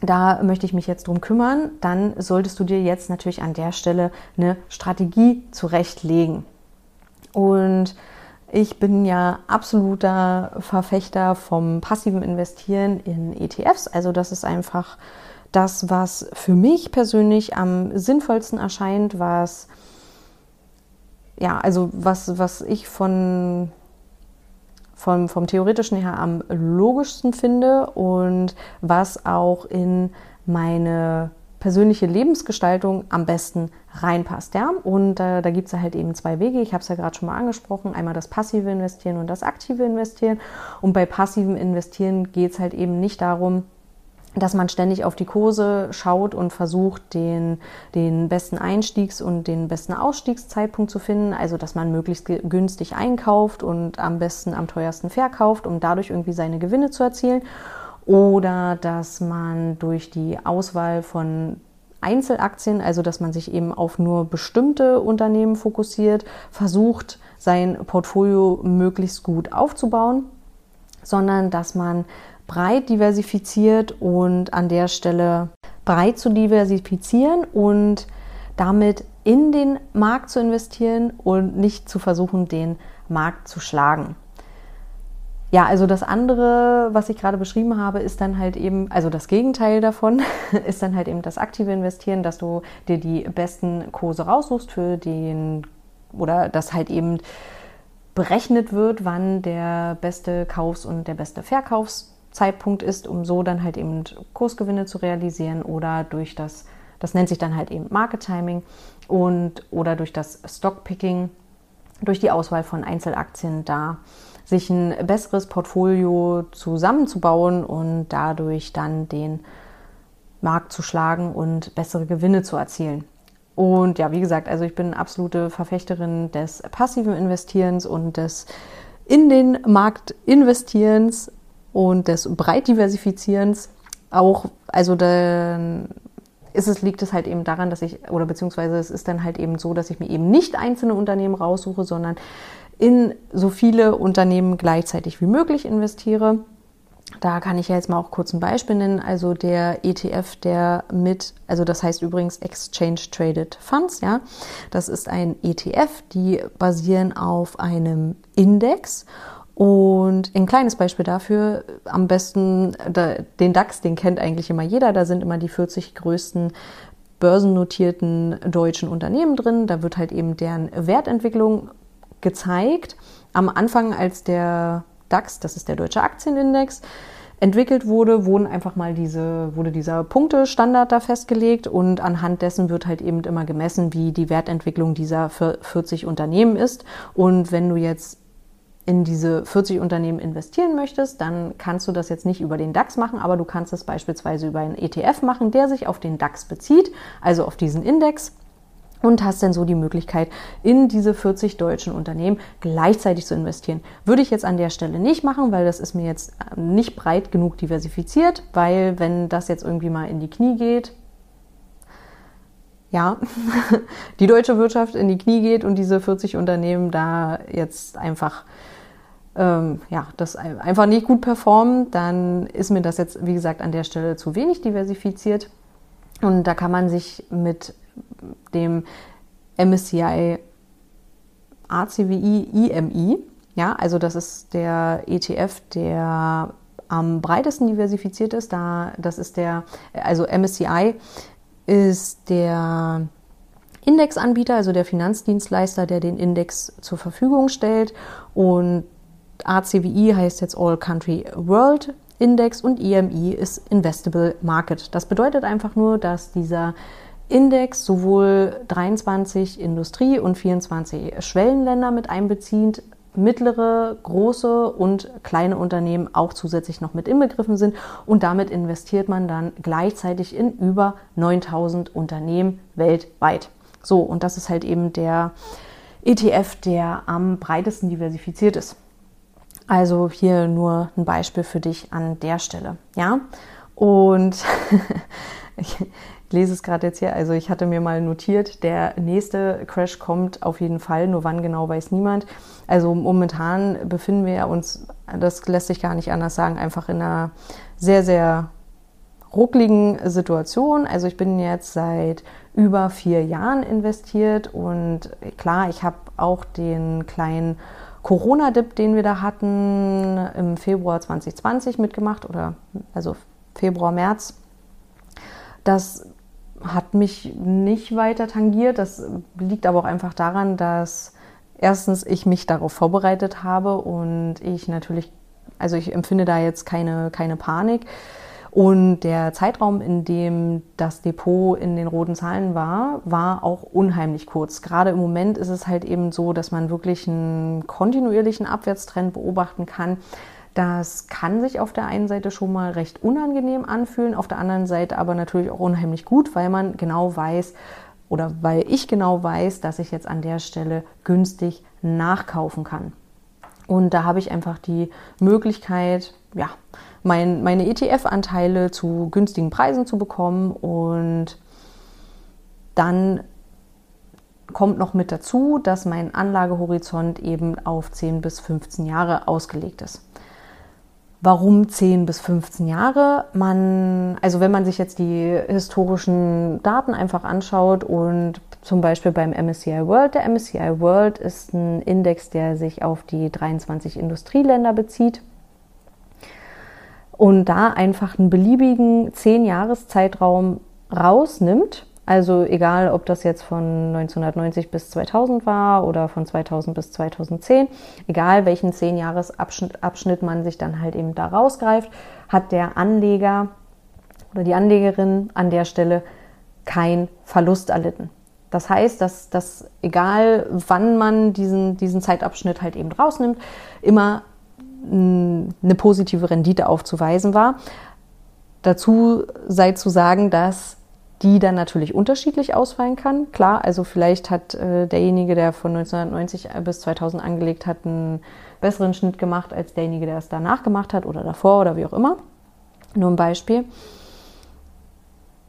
Da möchte ich mich jetzt drum kümmern. Dann solltest du dir jetzt natürlich an der Stelle eine Strategie zurechtlegen. Und ich bin ja absoluter Verfechter vom passiven Investieren in ETFs. Also das ist einfach das, was für mich persönlich am sinnvollsten erscheint, was ja, also was, was ich von, vom, vom theoretischen her am logischsten finde und was auch in meine persönliche Lebensgestaltung am besten reinpasst. Ja? Und äh, da gibt es halt eben zwei Wege. Ich habe es ja gerade schon mal angesprochen. Einmal das passive Investieren und das aktive Investieren. Und bei passivem Investieren geht es halt eben nicht darum, dass man ständig auf die Kurse schaut und versucht, den, den besten Einstiegs- und den besten Ausstiegszeitpunkt zu finden. Also, dass man möglichst günstig einkauft und am besten am teuersten verkauft, um dadurch irgendwie seine Gewinne zu erzielen oder dass man durch die Auswahl von Einzelaktien, also dass man sich eben auf nur bestimmte Unternehmen fokussiert, versucht, sein Portfolio möglichst gut aufzubauen, sondern dass man breit diversifiziert und an der Stelle breit zu diversifizieren und damit in den Markt zu investieren und nicht zu versuchen, den Markt zu schlagen. Ja, also das andere, was ich gerade beschrieben habe, ist dann halt eben, also das Gegenteil davon, ist dann halt eben das aktive Investieren, dass du dir die besten Kurse raussuchst für den oder dass halt eben berechnet wird, wann der beste Kaufs- und der beste Verkaufszeitpunkt ist, um so dann halt eben Kursgewinne zu realisieren oder durch das, das nennt sich dann halt eben Market Timing und oder durch das Stockpicking, durch die Auswahl von Einzelaktien da sich ein besseres Portfolio zusammenzubauen und dadurch dann den Markt zu schlagen und bessere Gewinne zu erzielen. Und ja, wie gesagt, also ich bin absolute Verfechterin des passiven Investierens und des in den Markt investierens und des breit diversifizierens. Auch, also dann ist es, liegt es halt eben daran, dass ich, oder beziehungsweise es ist dann halt eben so, dass ich mir eben nicht einzelne Unternehmen raussuche, sondern in so viele Unternehmen gleichzeitig wie möglich investiere. Da kann ich ja jetzt mal auch kurz ein Beispiel nennen. Also der ETF, der mit, also das heißt übrigens Exchange Traded Funds, ja. Das ist ein ETF, die basieren auf einem Index. Und ein kleines Beispiel dafür, am besten den DAX, den kennt eigentlich immer jeder. Da sind immer die 40 größten börsennotierten deutschen Unternehmen drin. Da wird halt eben deren Wertentwicklung gezeigt. Am Anfang, als der DAX, das ist der deutsche Aktienindex, entwickelt wurde, wurden einfach mal diese, wurde dieser Punktestandard da festgelegt und anhand dessen wird halt eben immer gemessen, wie die Wertentwicklung dieser 40 Unternehmen ist. Und wenn du jetzt in diese 40 Unternehmen investieren möchtest, dann kannst du das jetzt nicht über den DAX machen, aber du kannst es beispielsweise über einen ETF machen, der sich auf den DAX bezieht, also auf diesen Index und hast dann so die Möglichkeit, in diese 40 deutschen Unternehmen gleichzeitig zu investieren. Würde ich jetzt an der Stelle nicht machen, weil das ist mir jetzt ähm, nicht breit genug diversifiziert, weil wenn das jetzt irgendwie mal in die Knie geht, ja, die deutsche Wirtschaft in die Knie geht und diese 40 Unternehmen da jetzt einfach ähm, ja, das einfach nicht gut performen, dann ist mir das jetzt, wie gesagt, an der Stelle zu wenig diversifiziert. Und da kann man sich mit dem MSCI ACWI IMI. Ja, also das ist der ETF, der am breitesten diversifiziert ist. Da, das ist der, also MSCI ist der Indexanbieter, also der Finanzdienstleister, der den Index zur Verfügung stellt. Und ACWI heißt jetzt All Country World Index und IMI ist Investable Market. Das bedeutet einfach nur, dass dieser Index sowohl 23 Industrie- und 24 Schwellenländer mit einbezieht, mittlere, große und kleine Unternehmen auch zusätzlich noch mit inbegriffen sind und damit investiert man dann gleichzeitig in über 9000 Unternehmen weltweit. So, und das ist halt eben der ETF, der am breitesten diversifiziert ist. Also hier nur ein Beispiel für dich an der Stelle. Ja, und ich lese es gerade jetzt hier. Also ich hatte mir mal notiert, der nächste Crash kommt auf jeden Fall. Nur wann genau weiß niemand. Also momentan befinden wir uns, das lässt sich gar nicht anders sagen, einfach in einer sehr, sehr ruckligen Situation. Also ich bin jetzt seit über vier Jahren investiert und klar, ich habe auch den kleinen Corona-Dip, den wir da hatten, im Februar 2020 mitgemacht oder also Februar, März. Das hat mich nicht weiter tangiert. Das liegt aber auch einfach daran, dass erstens ich mich darauf vorbereitet habe und ich natürlich, also ich empfinde da jetzt keine, keine Panik. Und der Zeitraum, in dem das Depot in den roten Zahlen war, war auch unheimlich kurz. Gerade im Moment ist es halt eben so, dass man wirklich einen kontinuierlichen Abwärtstrend beobachten kann. Das kann sich auf der einen Seite schon mal recht unangenehm anfühlen, auf der anderen Seite aber natürlich auch unheimlich gut, weil man genau weiß oder weil ich genau weiß, dass ich jetzt an der Stelle günstig nachkaufen kann. Und da habe ich einfach die Möglichkeit, ja, mein, meine ETF-Anteile zu günstigen Preisen zu bekommen und dann kommt noch mit dazu, dass mein Anlagehorizont eben auf 10 bis 15 Jahre ausgelegt ist. Warum 10 bis 15 Jahre? Man, also wenn man sich jetzt die historischen Daten einfach anschaut und zum Beispiel beim MSCI World, der MSCI World ist ein Index, der sich auf die 23 Industrieländer bezieht und da einfach einen beliebigen 10-Jahres-Zeitraum rausnimmt also egal, ob das jetzt von 1990 bis 2000 war oder von 2000 bis 2010, egal welchen 10-Jahres-Abschnitt man sich dann halt eben da rausgreift, hat der Anleger oder die Anlegerin an der Stelle kein Verlust erlitten. Das heißt, dass, dass egal wann man diesen, diesen Zeitabschnitt halt eben rausnimmt, immer eine positive Rendite aufzuweisen war. Dazu sei zu sagen, dass die dann natürlich unterschiedlich ausfallen kann. Klar, also vielleicht hat äh, derjenige, der von 1990 bis 2000 angelegt hat, einen besseren Schnitt gemacht als derjenige, der es danach gemacht hat oder davor oder wie auch immer. Nur ein Beispiel.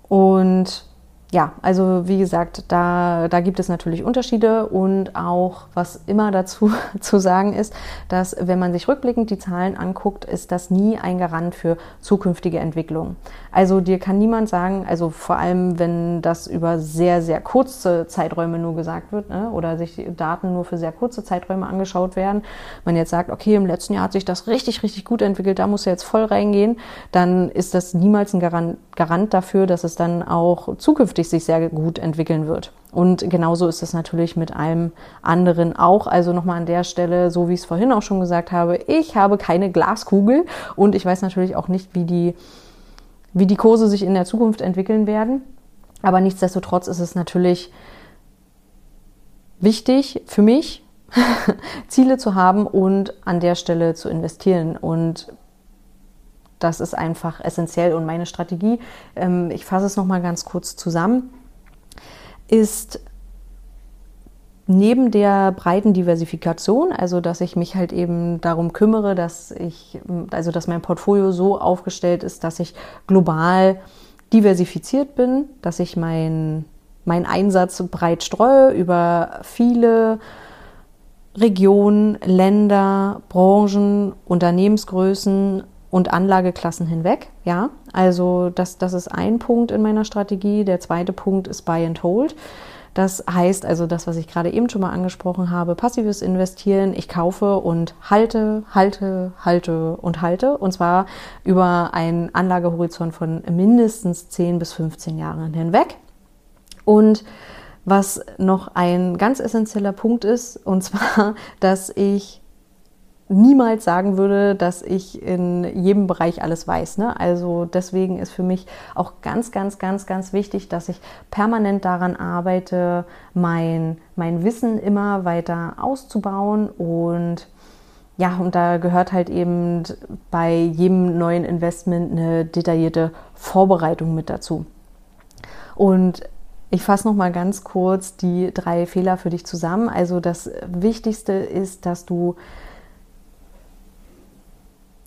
Und ja, also wie gesagt, da, da gibt es natürlich Unterschiede und auch, was immer dazu zu sagen ist, dass wenn man sich rückblickend die Zahlen anguckt, ist das nie ein Garant für zukünftige Entwicklung. Also dir kann niemand sagen, also vor allem, wenn das über sehr, sehr kurze Zeiträume nur gesagt wird ne, oder sich Daten nur für sehr kurze Zeiträume angeschaut werden, man jetzt sagt, okay, im letzten Jahr hat sich das richtig, richtig gut entwickelt, da muss er jetzt voll reingehen, dann ist das niemals ein Garant, Garant dafür, dass es dann auch zukünftig zukünftig sich sehr gut entwickeln wird. Und genauso ist es natürlich mit allem anderen auch. Also nochmal an der Stelle, so wie ich es vorhin auch schon gesagt habe, ich habe keine Glaskugel und ich weiß natürlich auch nicht, wie die, wie die Kurse sich in der Zukunft entwickeln werden. Aber nichtsdestotrotz ist es natürlich wichtig für mich, Ziele zu haben und an der Stelle zu investieren. Und das ist einfach essentiell. Und meine Strategie, ähm, ich fasse es nochmal ganz kurz zusammen, ist neben der breiten Diversifikation, also dass ich mich halt eben darum kümmere, dass ich, also dass mein Portfolio so aufgestellt ist, dass ich global diversifiziert bin, dass ich meinen mein Einsatz breit streue über viele Regionen, Länder, Branchen, Unternehmensgrößen und Anlageklassen hinweg. Ja, also das, das ist ein Punkt in meiner Strategie. Der zweite Punkt ist Buy and Hold. Das heißt also das, was ich gerade eben schon mal angesprochen habe, passives Investieren. Ich kaufe und halte, halte, halte und halte. Und zwar über einen Anlagehorizont von mindestens 10 bis 15 Jahren hinweg. Und was noch ein ganz essentieller Punkt ist, und zwar, dass ich niemals sagen würde, dass ich in jedem Bereich alles weiß. Ne? Also deswegen ist für mich auch ganz, ganz, ganz, ganz wichtig, dass ich permanent daran arbeite, mein, mein Wissen immer weiter auszubauen und ja, und da gehört halt eben bei jedem neuen Investment eine detaillierte Vorbereitung mit dazu. Und ich fasse noch mal ganz kurz die drei Fehler für dich zusammen. Also das Wichtigste ist, dass du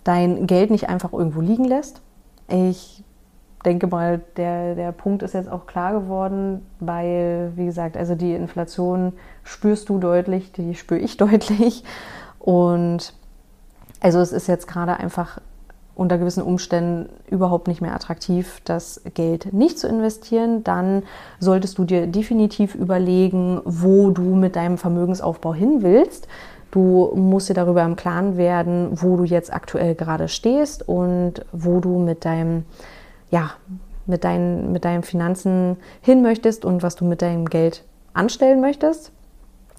dein Geld nicht einfach irgendwo liegen lässt. Ich denke mal, der, der Punkt ist jetzt auch klar geworden, weil, wie gesagt, also die Inflation spürst du deutlich, die spüre ich deutlich. Und also es ist jetzt gerade einfach unter gewissen Umständen überhaupt nicht mehr attraktiv, das Geld nicht zu investieren, dann solltest du dir definitiv überlegen, wo du mit deinem Vermögensaufbau hin willst. Du musst dir darüber im Klaren werden, wo du jetzt aktuell gerade stehst und wo du mit deinem, ja, mit deinen, mit deinen Finanzen hin möchtest und was du mit deinem Geld anstellen möchtest.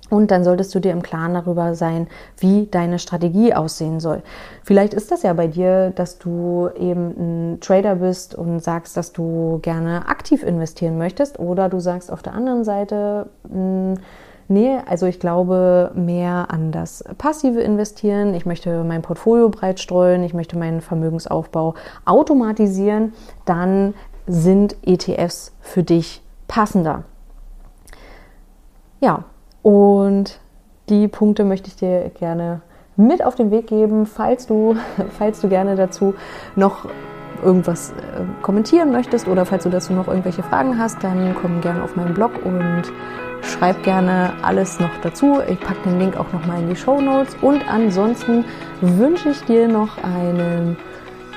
Und dann solltest du dir im Klaren darüber sein, wie deine Strategie aussehen soll. Vielleicht ist das ja bei dir, dass du eben ein Trader bist und sagst, dass du gerne aktiv investieren möchtest. Oder du sagst auf der anderen Seite, hm, nee, also ich glaube mehr an das passive Investieren. Ich möchte mein Portfolio breit streuen. Ich möchte meinen Vermögensaufbau automatisieren. Dann sind ETFs für dich passender. Ja, und die Punkte möchte ich dir gerne mit auf den Weg geben, falls du, falls du gerne dazu noch irgendwas äh, kommentieren möchtest oder falls du dazu noch irgendwelche Fragen hast, dann komm gerne auf meinen Blog und schreib gerne alles noch dazu. Ich packe den Link auch nochmal in die Show Notes. Und ansonsten wünsche ich dir noch einen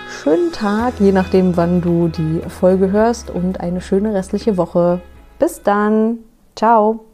schönen Tag, je nachdem, wann du die Folge hörst und eine schöne restliche Woche. Bis dann. Ciao.